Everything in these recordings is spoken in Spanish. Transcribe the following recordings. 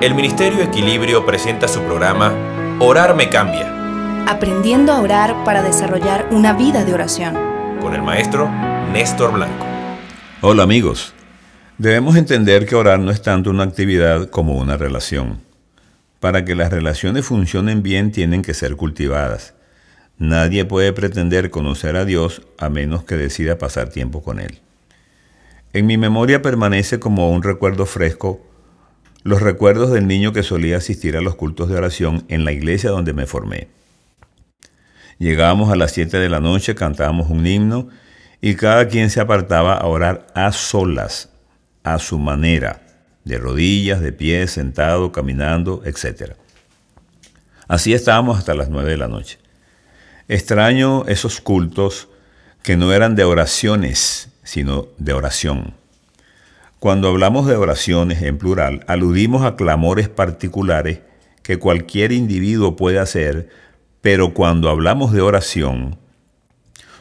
el Ministerio Equilibrio presenta su programa Orar me cambia. Aprendiendo a orar para desarrollar una vida de oración. Con el maestro Néstor Blanco. Hola amigos. Debemos entender que orar no es tanto una actividad como una relación. Para que las relaciones funcionen bien tienen que ser cultivadas. Nadie puede pretender conocer a Dios a menos que decida pasar tiempo con Él. En mi memoria permanece como un recuerdo fresco los recuerdos del niño que solía asistir a los cultos de oración en la iglesia donde me formé. Llegábamos a las 7 de la noche, cantábamos un himno y cada quien se apartaba a orar a solas, a su manera, de rodillas, de pie, sentado, caminando, etc. Así estábamos hasta las 9 de la noche. Extraño esos cultos que no eran de oraciones, sino de oración. Cuando hablamos de oraciones en plural, aludimos a clamores particulares que cualquier individuo puede hacer, pero cuando hablamos de oración,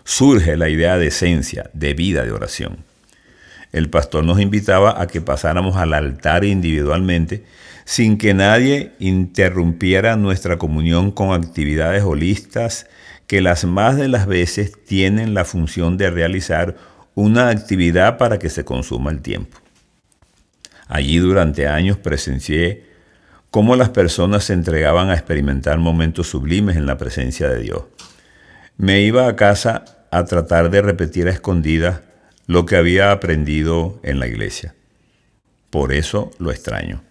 surge la idea de esencia, de vida de oración. El pastor nos invitaba a que pasáramos al altar individualmente sin que nadie interrumpiera nuestra comunión con actividades holistas que las más de las veces tienen la función de realizar una actividad para que se consuma el tiempo. Allí durante años presencié cómo las personas se entregaban a experimentar momentos sublimes en la presencia de Dios. Me iba a casa a tratar de repetir a escondidas lo que había aprendido en la iglesia. Por eso lo extraño.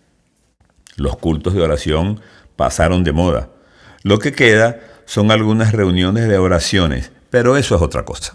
Los cultos de oración pasaron de moda. Lo que queda son algunas reuniones de oraciones, pero eso es otra cosa.